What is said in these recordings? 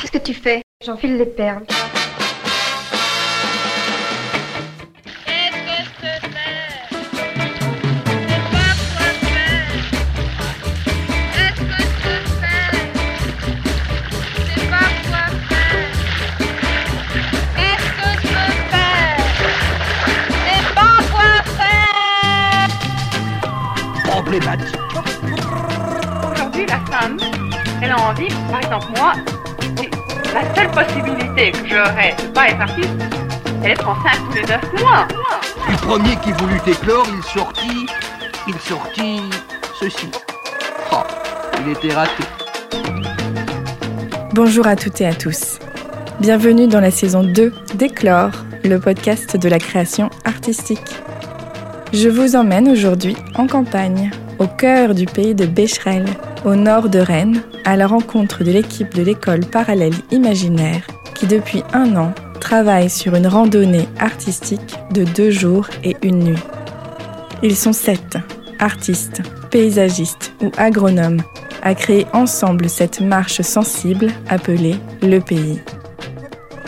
Qu'est-ce que tu fais? J'enfile les perles. Aujourd'hui, la femme, elle a envie, par exemple, moi, la seule possibilité que j'aurais de pas être artiste, c'est d'être enceinte tous les neuf mois. Le premier qui voulut éclore, il sortit, il sortit ceci. Oh, il était raté. Bonjour à toutes et à tous. Bienvenue dans la saison 2 d'Éclore, le podcast de la création artistique. Je vous emmène aujourd'hui en campagne, au cœur du pays de Becherel, au nord de Rennes, à la rencontre de l'équipe de l'école parallèle imaginaire qui depuis un an travaille sur une randonnée artistique de deux jours et une nuit. Ils sont sept, artistes, paysagistes ou agronomes, à créer ensemble cette marche sensible appelée Le Pays.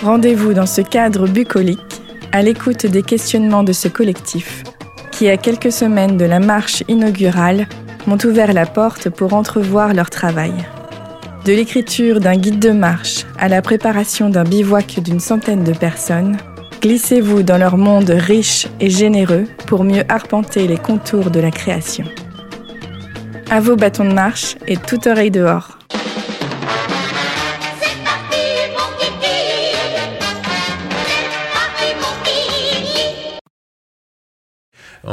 Rendez-vous dans ce cadre bucolique, à l'écoute des questionnements de ce collectif, qui, à quelques semaines de la marche inaugurale, m'ont ouvert la porte pour entrevoir leur travail. De l'écriture d'un guide de marche à la préparation d'un bivouac d'une centaine de personnes, glissez-vous dans leur monde riche et généreux pour mieux arpenter les contours de la création. À vos bâtons de marche et toute oreille dehors.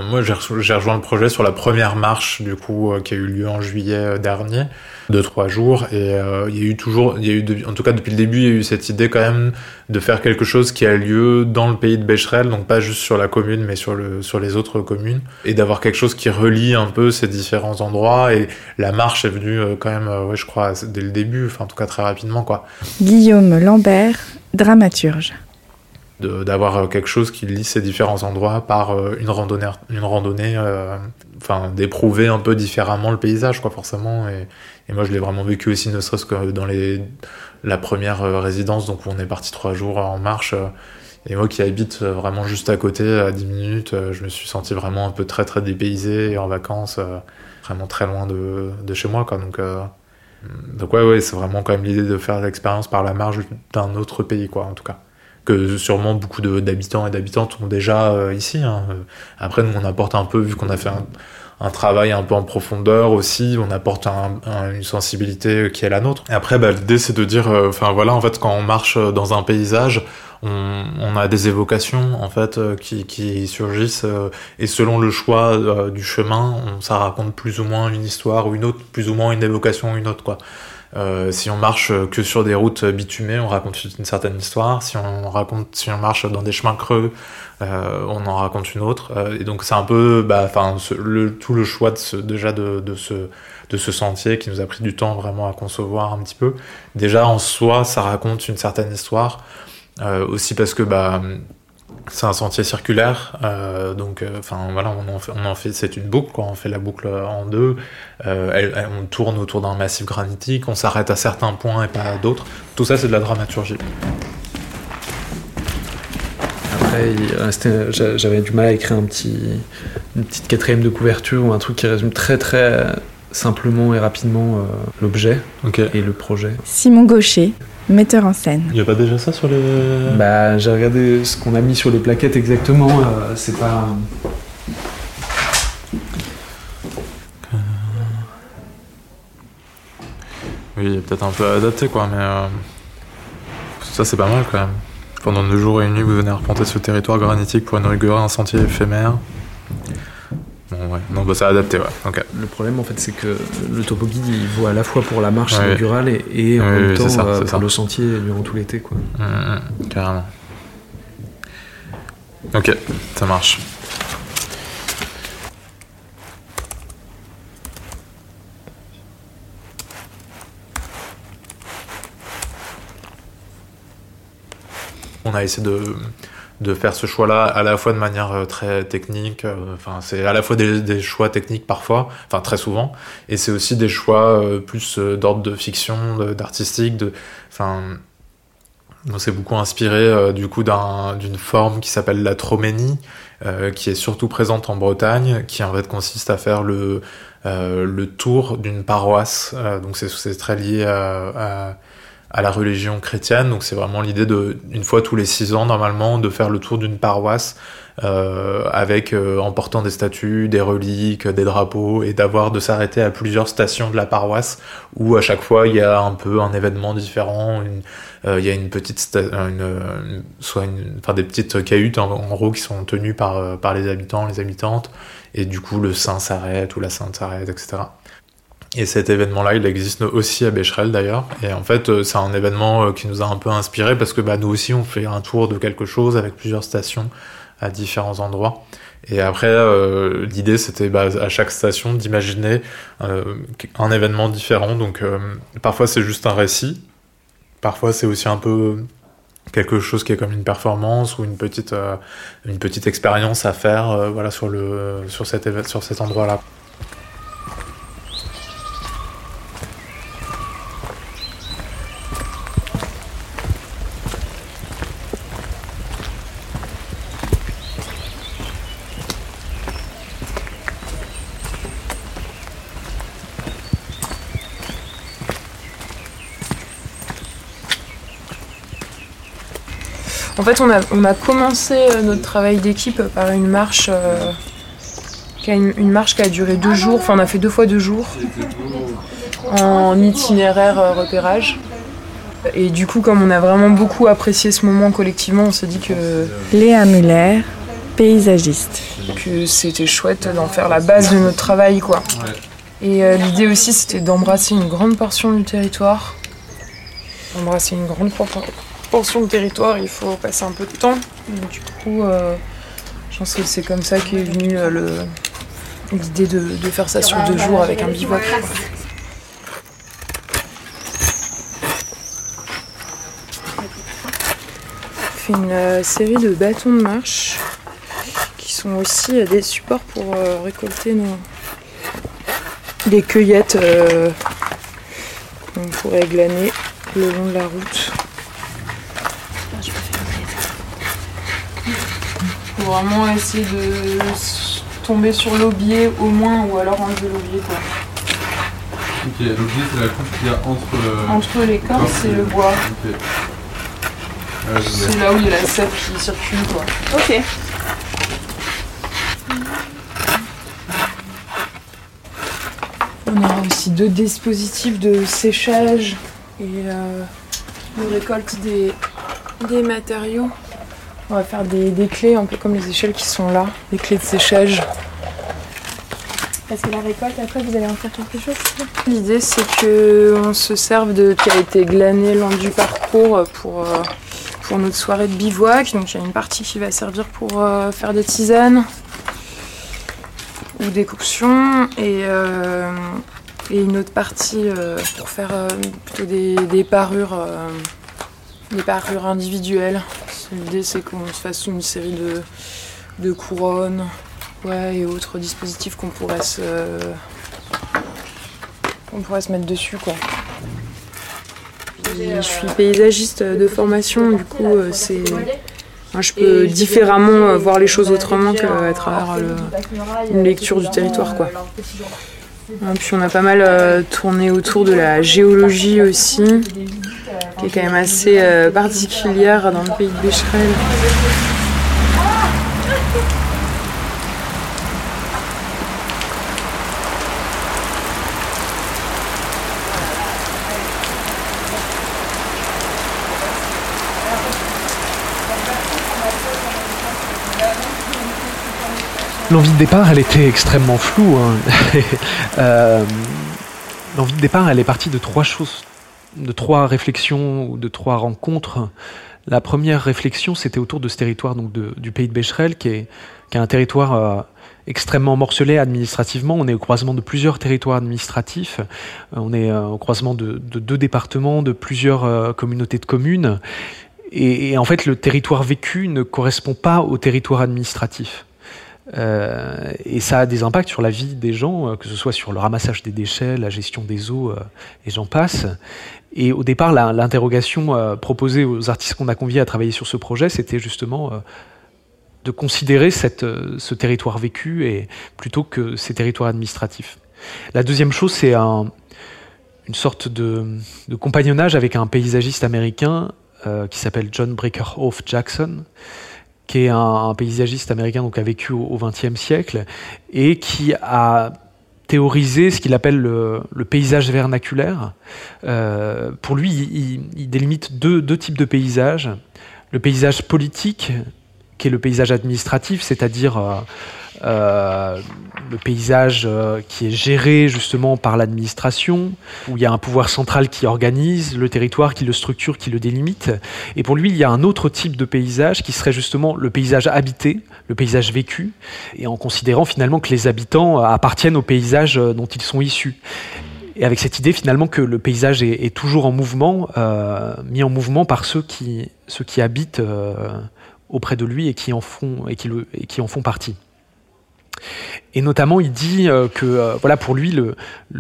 Moi, j'ai rejoint le projet sur la première marche, du coup, euh, qui a eu lieu en juillet euh, dernier, de trois jours. Et euh, il y a eu toujours, il y a eu, en tout cas depuis le début, il y a eu cette idée quand même de faire quelque chose qui a lieu dans le pays de Becherel, donc pas juste sur la commune, mais sur le, sur les autres communes, et d'avoir quelque chose qui relie un peu ces différents endroits. Et la marche est venue quand même, ouais, je crois, dès le début, enfin en tout cas très rapidement, quoi. Guillaume Lambert, dramaturge d'avoir quelque chose qui lie ces différents endroits par euh, une randonnée, une randonnée euh, enfin d'éprouver un peu différemment le paysage quoi forcément. Et, et moi je l'ai vraiment vécu aussi ne serait-ce que dans les la première euh, résidence donc on est parti trois jours en marche et moi qui habite vraiment juste à côté à 10 minutes je me suis senti vraiment un peu très très dépaysé et en vacances vraiment très loin de, de chez moi quoi. Donc donc ouais ouais c'est vraiment quand même l'idée de faire l'expérience par la marge d'un autre pays quoi en tout cas que sûrement beaucoup d'habitants et d'habitantes ont déjà euh, ici. Hein. Après, nous, on apporte un peu, vu qu'on a fait un, travail un peu en profondeur aussi, on apporte une sensibilité qui est la nôtre. Et après, bah, l'idée, c'est de dire, euh, enfin voilà, en fait, quand on marche dans un paysage, on, a des évocations en fait euh, qui, qui surgissent et selon le choix du chemin, ça raconte plus ou moins une histoire ou une autre, plus ou moins une évocation ou une autre quoi. Euh, si on marche que sur des routes bitumées, on raconte une certaine histoire. Si on raconte, si on marche dans des chemins creux, euh, on en raconte une autre. Euh, et donc c'est un peu, bah, tout le choix de ce, déjà de, de, ce, de ce sentier qui nous a pris du temps vraiment à concevoir un petit peu. Déjà en soi, ça raconte une certaine histoire. aussi parce que bah c'est un sentier circulaire, euh, donc euh, enfin voilà, on en fait, on en fait c'est une boucle, quoi, on fait la boucle en deux, euh, on tourne autour d'un massif granitique, on s'arrête à certains points et pas à d'autres. Tout ça, c'est de la dramaturgie. Après, j'avais du mal à écrire un petit, une petite quatrième de couverture ou un truc qui résume très très simplement et rapidement l'objet et le projet. Simon Gaucher, metteur en scène. Il n'y a pas déjà ça sur les. Bah, j'ai regardé ce qu'on a mis sur les plaquettes exactement. Euh, c'est pas. Oui, peut-être un peu adapté quoi, mais. Euh, ça, c'est pas mal quand même. Pendant deux jours et une nuit, vous venez arpenter ce territoire granitique pour inaugurer un sentier éphémère. Bah, c'est adapté, ouais. Le problème, en fait, c'est que le topo guide, il vaut à la fois pour la marche inaugurale et, en même temps euh, pour le sentier durant tout l'été, quoi. Mmh, mmh, carrément. Ok, ça marche. On a essayé de de faire ce choix-là à la fois de manière euh, très technique, euh, enfin c'est à la fois des, choix techniques parfois, enfin très souvent, et c'est aussi des choix euh, plus d'ordre de fiction, d'artistique, de, enfin on s'est beaucoup inspiré du coup d'une forme qui s'appelle la troménie, qui est surtout présente en Bretagne, qui en fait consiste à faire le le tour d'une paroisse, donc c'est très lié à à la religion chrétienne. Donc c'est vraiment l'idée de, une fois tous les six ans normalement, de faire le tour d'une paroisse euh, avec euh, en portant des statues, des reliques, des drapeaux, et d'avoir de s'arrêter à plusieurs stations de la paroisse où à chaque fois il y a un peu un événement différent. Une, euh, il y a une petite, une, soit une, enfin des petites cahutes en, en, gros qui sont tenues par par les habitants, les habitantes, et du coup le saint s'arrête ou la sainte s'arrête, etc. Et cet événement-là, il existe aussi à Becherel d'ailleurs. Et en fait, euh, c'est un événement euh, qui nous a un peu inspiré parce que bah, nous aussi, on fait un tour de quelque chose avec plusieurs stations à différents endroits. Et après, euh, l'idée, c'était bah, à chaque station d'imaginer un événement différent. Donc, parfois, c'est juste un récit. Parfois, c'est aussi un peu quelque chose qui est comme une performance ou une petite, une petite expérience à faire voilà, sur, le, sur, cet, sur cet endroit-là. Fait, on a, on a commencé euh, notre travail d'équipe par une marche, euh, qui a une, marche qui a duré deux jours. Enfin, on a fait deux fois deux jours en itinéraire euh, repérage. Et du coup, comme on a vraiment beaucoup apprécié ce moment collectivement, on s'est dit que. Léa Muller, paysagiste. Que c'était chouette d'en faire la base de notre travail, quoi. Et l'idée aussi, c'était d'embrasser une grande portion du territoire. Embrasser une grande portion de territoire, il faut passer un peu de temps. du coup, euh, je pense que c'est comme ça qu'est venue euh, l'idée de, faire ça sur deux jours avec un bivouac. On fait une euh, série de bâtons de marche qui sont aussi des supports pour récolter nos... des cueillettes qu'on pourrait glaner le long de la route. Vraiment essayer de tomber sur l'aubier au moins ou alors enlever l'aubier quoi. Ok, l'aubier c'est la couche qu'il y a entre... Entre l'écorce et le bois. c'est là où il y a la sève qui circule quoi. Ok. On aura aussi deux dispositifs de séchage et euh, on récolte des, des matériaux. On va faire des, clés un peu comme les échelles qui sont là, des clés de séchage. Parce que la récolte, après, vous allez en faire quelque chose L'idée, c'est qu'on se serve de ce qui a été glané lors du parcours pour, euh, pour notre soirée de bivouac. Donc, il y a une partie qui va servir pour euh, faire des tisanes ou des coctions et, euh, et une autre partie pour faire plutôt des, des parures, des parures individuelles. L'idée, c'est qu'on se fasse une série de, couronnes ouais, et autres dispositifs qu'on pourrait se, qu'on pourrait se mettre dessus. Quoi. Je suis paysagiste de formation, du coup, euh, c'est. je peux différemment euh, voir les choses autrement qu'à travers une lecture du territoire. Quoi. puis on a pas mal euh, tourné autour de la géologie aussi qui est quand même assez euh, particulière dans le pays de Becherel. L'envie de départ, elle était extrêmement floue. Hein. Euh, l'envie de départ, elle est partie de trois choses de trois réflexions ou de trois rencontres. La première réflexion, c'était autour de ce territoire du pays de Becherel, qui est, un territoire euh, extrêmement morcelé administrativement. On est au croisement de plusieurs territoires administratifs. Euh, on est euh, au croisement de, deux départements, de plusieurs communautés de communes. Et en fait, le territoire vécu ne correspond pas au territoire administratif. Euh, et ça a des impacts sur la vie des gens, euh, que ce soit sur le ramassage des déchets, la gestion des eaux, euh, et j'en passe. Et au départ, l'interrogation proposée aux artistes qu'on a conviés à travailler sur ce projet, c'était justement de considérer ce territoire vécu et, plutôt que ces territoires administratifs. La deuxième chose, c'est un- une sorte de, de compagnonnage avec un paysagiste américain qui s'appelle John Breakerhoff Jackson, qui est un, paysagiste américain donc, a vécu au XXe siècle et qui a théorisé ce qu'il appelle le, paysage vernaculaire. Euh, pour lui, il, délimite deux, deux types de paysages. Le paysage politique, qui est le paysage administratif, c'est-à-dire euh, euh, le paysage euh, qui est géré justement par l'administration, où il y a un pouvoir central qui organise le territoire, qui le structure, qui le délimite. Et pour lui, il y a un autre type de paysage qui serait justement le paysage habité, le paysage vécu, et en considérant finalement que les habitants euh, appartiennent au paysage dont ils sont issus. Et avec cette idée finalement que le paysage est, toujours en mouvement, mis en mouvement par ceux qui, habitent auprès de lui et qui en font, et qui en font partie. Et notamment, il dit euh, que euh, voilà, pour lui, le,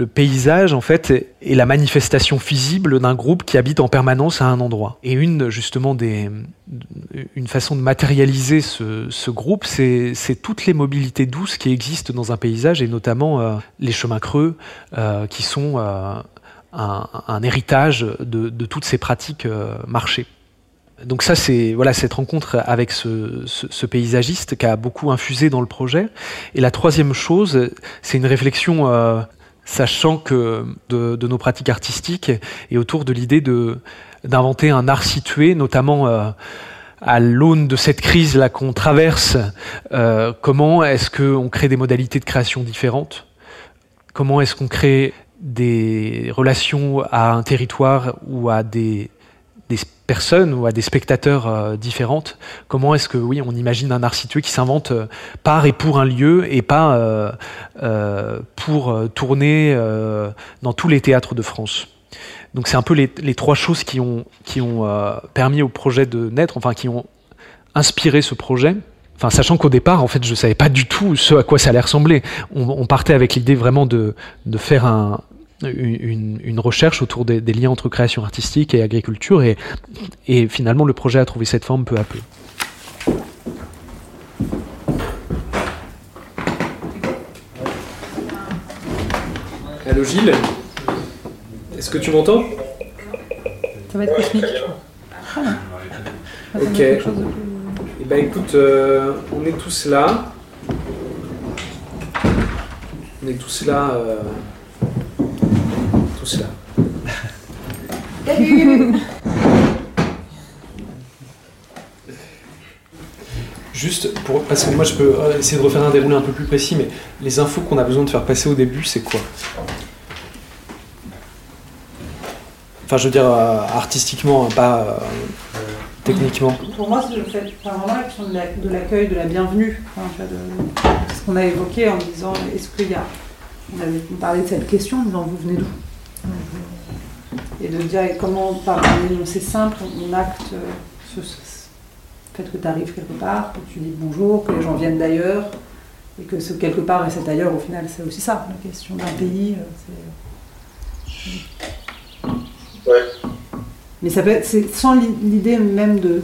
paysage en fait est la manifestation visible d'un groupe qui habite en permanence à un endroit. Et une justement des, une façon de matérialiser ce, groupe, c'est toutes les mobilités douces qui existent dans un paysage et notamment euh, les chemins creux qui sont un, héritage de, toutes ces pratiques marchées. Donc ça, c'est voilà cette rencontre avec ce, paysagiste qui a beaucoup infusé dans le projet. Et la troisième chose, c'est une réflexion, euh, sachant que de, de nos pratiques artistiques et autour de l'idée de d'inventer un art situé, notamment euh, à l'aune de cette crise là qu'on traverse. euh, comment est-ce qu'on crée des modalités de création différentes? Comment est-ce qu'on crée des relations à un territoire ou à des des personnes ou à des spectateurs euh, différentes. Comment est-ce que oui, on imagine un art situé qui s'invente euh, par et pour un lieu et pas euh, pour tourner dans tous les théâtres de France? Donc c'est un peu les, trois choses qui ont permis au projet de naître, enfin qui ont inspiré ce projet. Enfin, sachant qu'au départ, en fait, je savais pas du tout ce à quoi ça allait ressembler. On, partait avec l'idée vraiment de faire un, une, une, recherche autour des, des, liens entre création artistique et agriculture, et, et, finalement, le projet a trouvé cette forme peu à peu. Allô Gilles? Est-ce que tu m'entends? Ça va être cosmique. Ah, ok. Et eh ben écoute, euh, on est tous là. On est tous là. Euh, là. Juste pour. Parce que moi je peux essayer de refaire un déroulé un peu plus précis, mais les infos qu'on a besoin de faire passer au début, c'est quoi? Enfin, je veux dire, euh, artistiquement, pas euh, techniquement. Pour moi, c'est le fait, enfin, vraiment la question de l'accueil, de, la bienvenue. Enfin, de, ce qu'on a évoqué en disant est-ce qu'il y a. On avait parlé de cette question en disant vous venez d'où? Et de dire comment, par un énoncé simple, on acte ce, ce fait que tu arrives quelque part, que tu dis bonjour, que les gens viennent d'ailleurs, et que ce quelque part et cet ailleurs, au final, c'est aussi ça, la question d'un pays. Ouais. Mais ça peut être, c'est sans l'idée même de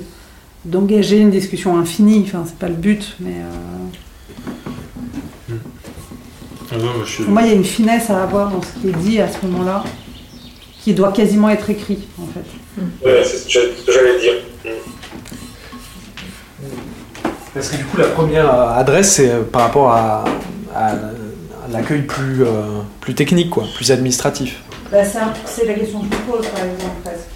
d'engager une discussion infinie. Enfin, c'est pas le but, mais. Euh... Ah non, moi, suis... Pour moi, il y a une finesse à avoir dans ce qui est dit à ce moment-là, qui doit quasiment être écrit, en fait. Ouais, c'est ce que j'allais dire. Parce que du coup, la première adresse, c'est par rapport à, l'accueil plus, euh, plus technique, quoi, plus administratif. Bah, c'est la question que je me pose, par exemple, presque.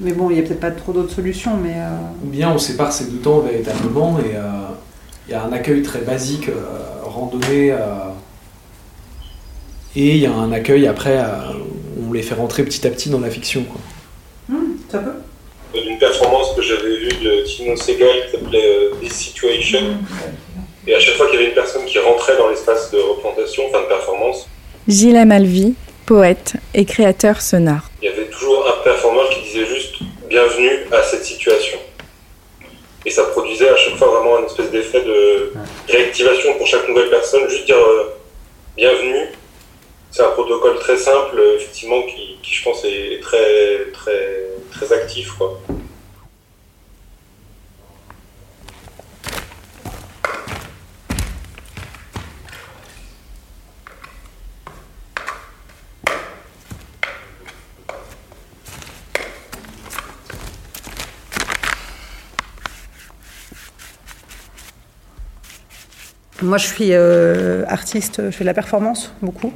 Mais bon, il n'y a peut-être pas trop d'autres solutions, mais... Euh... Ou bien on sépare ces deux temps véritablement, et il euh, y a un accueil très basique, euh, randonnée, et il y a un accueil après, euh, on les fait rentrer petit à petit dans la fiction. Quoi. Mmh, ça peut D'une performance que j'avais vue de Tino Segal qui s'appelait euh, This Situation, mmh. et à chaque fois qu'il y avait une personne qui rentrait dans l'espace de représentation, enfin de performance, Gilles Amalvi, poète et créateur sonore. Il y avait toujours un performeur qui disait juste bienvenue à cette situation. Et ça produisait à chaque fois vraiment un espèce d'effet de réactivation pour chaque nouvelle personne, juste dire euh, bienvenue. C'est un protocole très simple, effectivement, qui, qui, je pense est très, très, très actif. Moi, je suis euh, artiste, je fais de la performance beaucoup.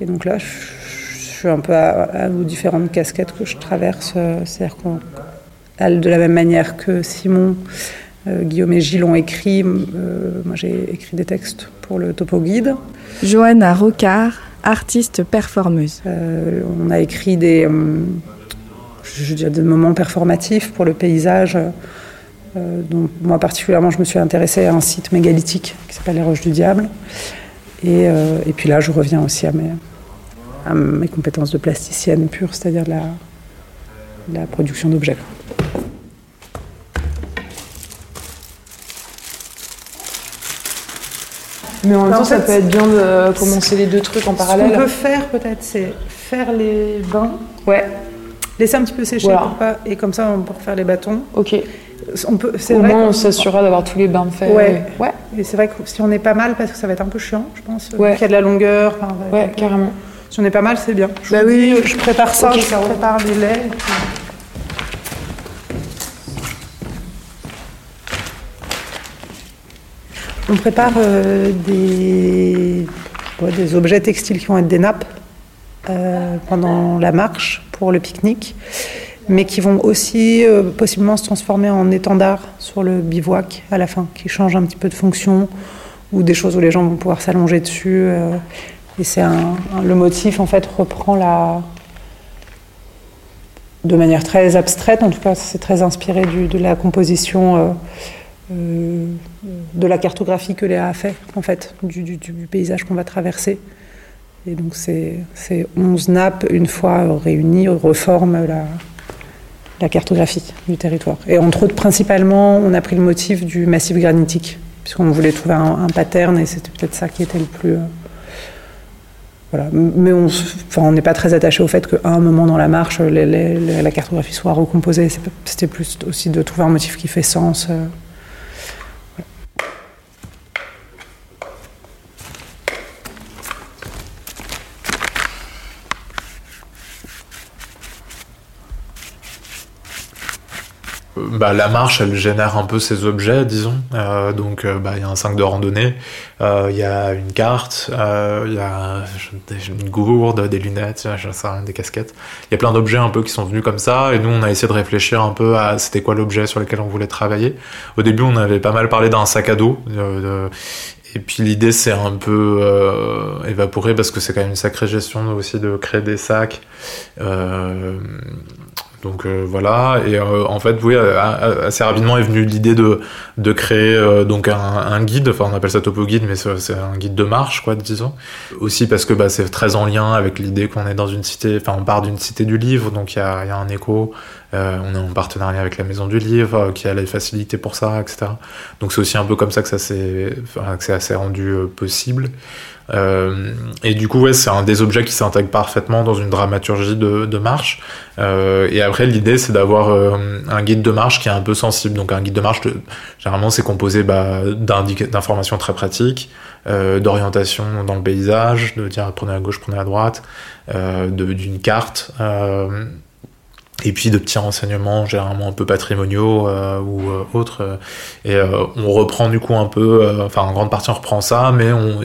Et donc là, je, suis un peu à, aux différentes casquettes que je traverse. Euh, c'est-à-dire qu'on, de la même manière que Simon, euh, Guillaume et Gilles ont écrit, moi j'ai écrit des textes pour le Topo Guide. Johanna Rocard, artiste performeuse. on a écrit des, je dire, des moments performatifs pour le paysage. Euh, donc, moi particulièrement, je me suis intéressée à un site mégalithique qui s'appelle les Roches du Diable. Et, euh, et, puis là, je reviens aussi à mes, à mes compétences de plasticienne pure, c'est-à-dire la, la production d'objets. Mais en même temps, ça peut être bien de commencer les deux trucs en parallèle. Ce qu'on peut faire peut-être, c'est faire les bains. Ouais. Laisser un petit peu sécher pour pas, et comme ça on peut refaire les bâtons. Ok. On peut, Au moins, on s'assurera d'avoir tous les bains faits. Ouais. ouais. Et c'est vrai que si on est pas mal, parce que ça va être un peu chiant, je pense. Ouais. Qu'il y a de la longueur. ouais, carrément. Si on est pas mal, c'est bien. Je bah oui. je prépare ça, je prépare les laits. On prépare euh, des, ouais, des objets textiles qui vont être des nappes euh, pendant la marche pour le pique-nique mais qui vont aussi euh, possiblement se transformer en étendard sur le bivouac à la fin, qui change un petit peu de fonction, ou des choses où les gens vont pouvoir s'allonger dessus. Euh, et c'est le motif en fait reprend la, de manière très abstraite, en tout cas c'est très inspiré de la composition, euh, de la cartographie que Léa a fait en fait du paysage qu'on va traverser. Et donc ces, ces 11 nappes, une fois réunies, reforment la, la cartographie du territoire. Et entre autres, principalement, on a pris le motif du massif granitique, puisqu'on voulait trouver un, pattern et c'était peut-être ça qui était le plus. Euh, Mais on n'est pas très attaché au fait qu'à un moment dans la marche, la cartographie soit recomposée. C'était plus aussi de trouver un motif qui fait sens. Bah, la marche, elle génère un peu ses objets, disons. Euh, donc, euh, bah, il y a un 5 de randonnée, euh, il y a une carte, il y a une gourde, des lunettes, des casquettes. Il y a plein d'objets un peu qui sont venus comme ça. Et nous, on a essayé de réfléchir un peu à c'était quoi l'objet sur lequel on voulait travailler. Au début, on avait pas mal parlé d'un sac à dos. et puis l'idée c'est un peu euh, évaporé parce que c'est quand même une sacrée gestion aussi de créer des sacs. Euh, donc euh, voilà, et euh, en fait, oui, assez rapidement est venue l'idée de, de créer euh, donc un, guide, enfin on appelle ça topo guide, mais c'est un guide de marche, quoi, disons. Aussi parce que bah, c'est très en lien avec l'idée qu'on est dans une cité, enfin on part d'une cité du livre, donc il y a, y a, un écho, on est en partenariat avec la maison du livre, qui a les facilités pour ça, etc. Donc c'est aussi un peu comme ça que ça s'est, enfin, que ça s'est rendu possible. Euh, et du coup, ouais, c'est un des objets qui s'intègre parfaitement dans une dramaturgie de, de marche. Euh, et après, l'idée, c'est d'avoir euh, un guide de marche qui est un peu sensible. Donc, un guide de marche, généralement, c'est composé bah, d'informations très pratiques, euh, d'orientation dans le paysage, de dire prenez à gauche, prenez à droite, d'une carte et puis de petits renseignements généralement un peu patrimoniaux euh, ou euh, autres. Euh, et euh, on reprend du coup un peu euh, enfin en grande partie on reprend ça mais on,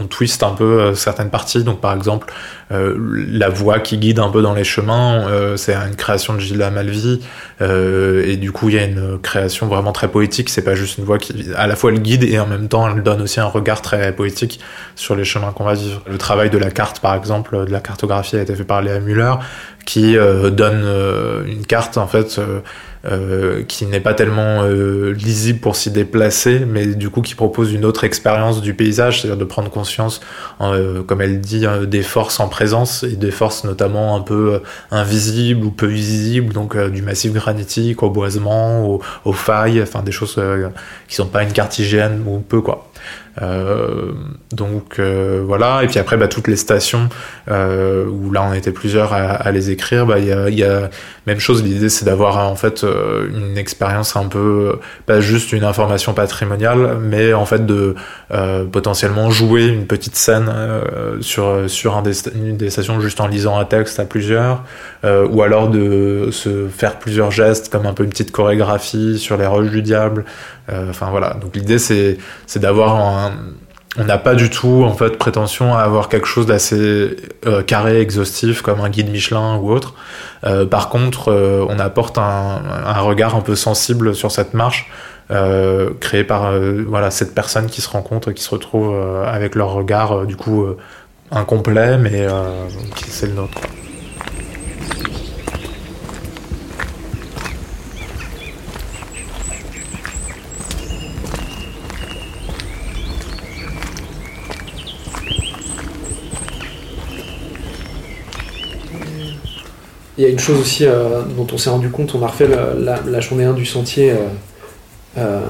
on twist un peu certaines parties. Donc par exemple la voie qui guide un peu dans les chemins c'est une création de Gilles Malvi et du coup il y a une création vraiment très poétique. C'est pas juste une voie qui à la fois elle guide et en même temps elle donne aussi un regard très poétique sur les chemins qu'on va vivre. Le travail de la carte par exemple de la cartographie a été fait par Léa Muller qui euh, donne euh, une carte en fait euh, euh, qui n'est pas tellement euh, lisible pour s'y déplacer, mais du coup qui propose une autre expérience du paysage, c'est-à-dire de prendre conscience, euh, comme elle dit, euh, des forces en présence et des forces notamment un peu invisibles ou peu visibles, donc du massif granitique au boisement, aux, aux failles, enfin des choses qui sont pas une carte hygiène ou peu quoi. Euh, donc euh, voilà, et puis après bah, toutes les stations euh, où là on était plusieurs à, les écrire, bah, il y, a, y a même chose. L'idée c'est d'avoir en fait une expérience un peu pas juste une information patrimoniale, mais en fait de potentiellement jouer une petite scène sur une des stations juste en lisant un texte à plusieurs, ou alors de se faire plusieurs gestes comme un peu une petite chorégraphie sur les roches du diable. Euh, Enfin voilà, donc l'idée c'est d'avoir un on n'a pas du tout en fait prétention à avoir quelque chose d'assez euh, carré, exhaustif comme un guide Michelin ou autre. Euh, par contre, on apporte un, regard un peu sensible sur cette marche créée par voilà cette personne qui se rencontre, qui se retrouve avec leur regard du coup incomplet, mais qui c'est le nôtre. Y a une chose aussi euh, dont on s'est rendu compte, on a refait la, la- la journée 1 du sentier euh, euh,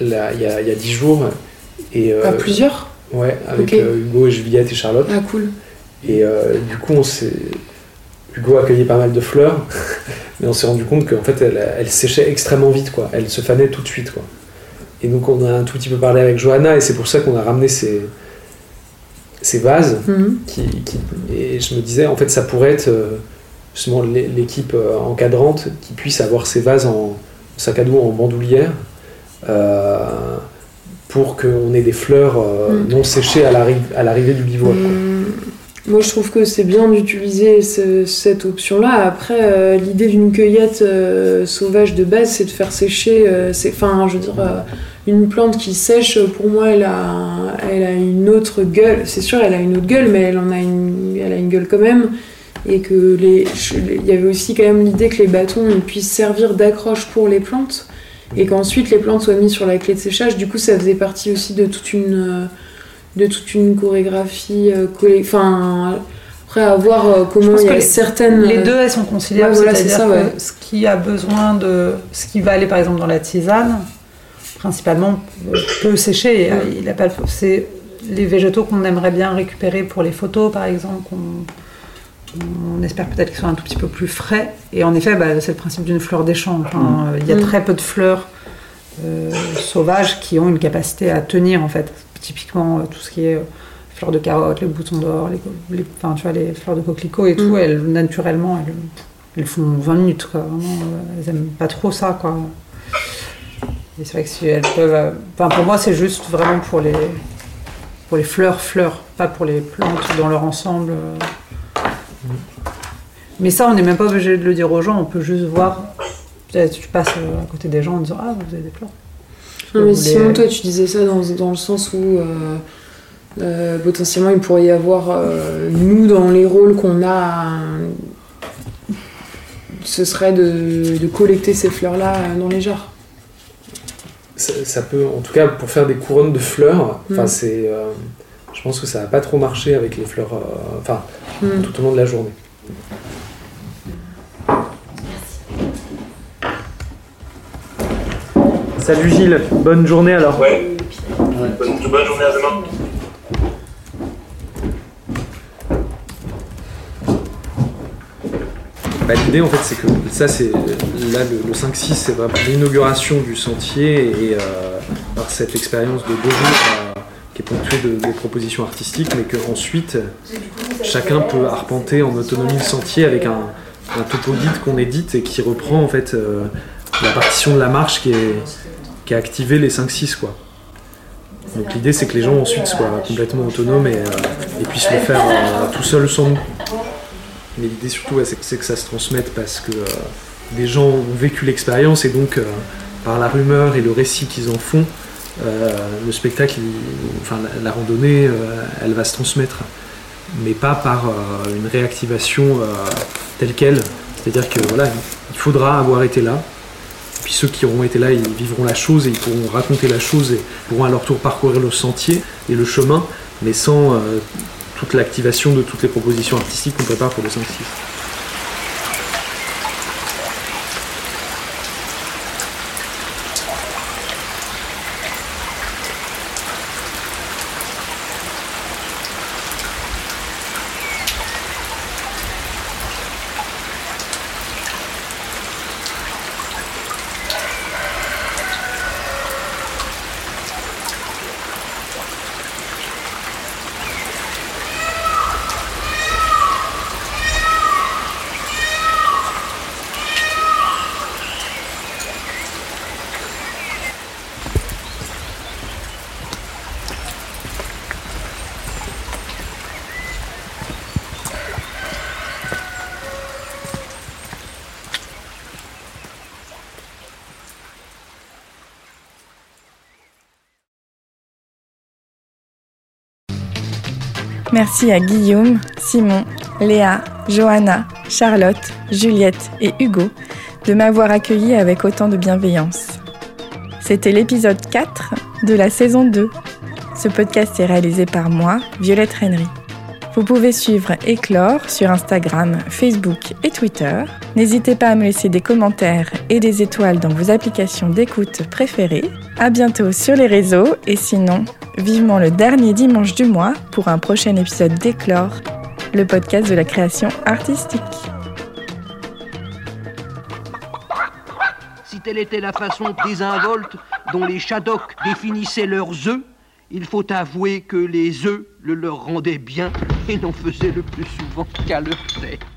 il y a il y a 10 jours. Et, À plusieurs? Ouais, avec Hugo et Juliette et Charlotte. Ah, cool. Et du coup, on s'est... Hugo accueillait pas mal de fleurs, mais on s'est rendu compte qu'en fait, elle, elle séchait extrêmement vite, quoi. Elle se fanait tout de suite, quoi. Et donc, on a un tout petit peu parlé avec Johanna, et c'est pour ça qu'on a ramené ces, ces vases. Mhm. Qui, qui- et je me disais, en fait, ça pourrait être euh, justement l'é- l'équipe euh, encadrante qui puisse avoir ces vases en sac à dos, en bandoulière, euh, pour qu'on ait des fleurs euh, Mm. non séchées à l'arri- à l'arrivée du bivouac. Hum, Moi, je trouve que c'est bien d'utiliser ce- cette option-là. Après, euh, l'idée d'une cueillette euh, sauvage de base, c'est de faire sécher. Enfin, je veux dire, une plante qui sèche, pour moi, elle a, elle a une autre gueule. C'est sûr, elle a une autre gueule, mais elle en a une, elle a une gueule quand même. Et que les, il y avait aussi quand même l'idée que les bâtons puissent servir d'accroche pour les plantes et qu'ensuite les plantes soient mises sur la clé de séchage. Du coup, ça faisait partie aussi de toute une, euh, de toute une chorégraphie. euh, Enfin, après à voir euh, comment il y a les, certaines. les deux, elles sont conciliables. Ouais, voilà, c'est ça, ouais. ce qui a besoin de. Ce qui va aller par exemple dans la tisane, principalement, euh, peut sécher. Mm. Il a pas C'est les végétaux qu'on aimerait bien récupérer pour les photos, par exemple. qu'on- on espère peut-être qu'ils soient un tout petit peu plus frais. Et en effet, bah, c'est le principe d'une fleur d'échange. hein. Il y a Mm. très peu de fleurs euh, sauvages qui ont une capacité à tenir, en fait. Typiquement, euh, tout ce qui est euh, fleurs de carottes, les boutons d'or, les, enfin, tu vois, les fleurs de coquelicot et tout, Mm. elles, naturellement, elles, elles font 20 minutes, quoi. Vraiment, euh, elles aiment pas trop ça, quoi. C'est vrai que si elles peuvent... euh, Enfin, pour moi, c'est juste vraiment pour les, pour les fleurs, fleurs, pas pour les plantes dans leur ensemble. euh. Mais ça, on n'est même pas obligé de le dire aux gens, on peut juste voir. Peut-être Tu passes euh, à côté des gens en disant Ah, vous avez des fleurs. Non, mais sinon, toi, tu disais ça dans, dans le sens où euh, euh, potentiellement il pourrait y avoir, euh, nous, dans les rôles qu'on a, ce serait de, de collecter ces fleurs-là dans les jarres. Ça, ça peut, en tout cas, pour faire des couronnes de fleurs, enfin, Mm. c'est, euh, je pense que ça va pas trop marcher avec les fleurs, euh, enfin, Mm. tout au long de la journée. Salut Gilles, bonne journée alors. Ouais. Bonne, bonne journée à demain. Bah, L'idée en fait c'est que ça c'est là le, le 5-6 c'est vraiment l'inauguration du sentier et euh, par cette expérience de deux jours euh, qui est ponctuée de, de propositions artistiques mais qu'ensuite chacun peut arpenter en autonomie le sentier avec un, un topo guide qu'on édite et qui reprend en fait euh, la partition de la marche qui, est, qui a activé les 5-6 quoi. Donc l'idée c'est que les gens ensuite soient complètement autonomes et, euh, et puissent le faire euh, tout seuls sans nous. Mais l'idée surtout, c'est que- ça se transmette parce que euh, des gens ont vécu l'expérience et donc, euh, par la rumeur et le récit qu'ils en font, euh, le spectacle, enfin la, randonnée, euh, elle va se transmettre. Mais pas par euh, une réactivation euh, telle qu'elle, C'est-à-dire que voilà, il faudra avoir été là. Puis ceux qui auront été là, ils vivront la chose et ils pourront raconter la chose et pourront à leur tour parcourir le sentier et le chemin, mais sans euh, toute l'activation de toutes les propositions artistiques qu'on prépare pour le 5-6. Merci à Guillaume, Simon, Léa, Johanna, Charlotte, Juliette et Hugo de m'avoir accueilli avec autant de bienveillance. C'était l'épisode 4 de la saison 2. Ce podcast est réalisé par moi, Violette Henry. Vous pouvez suivre Éclore sur Instagram, Facebook et Twitter. N'hésitez pas à me laisser des commentaires et des étoiles dans vos applications d'écoute préférées. À bientôt sur les réseaux et sinon, vivement le dernier dimanche du mois pour un prochain épisode d'Éclore, le podcast de la création artistique. Si telle était la façon désinvolte dont les Shadok définissaient leurs œufs, il faut avouer que les œufs le leur rendaient bien et n'en faisaient le plus souvent qu'à leur tête.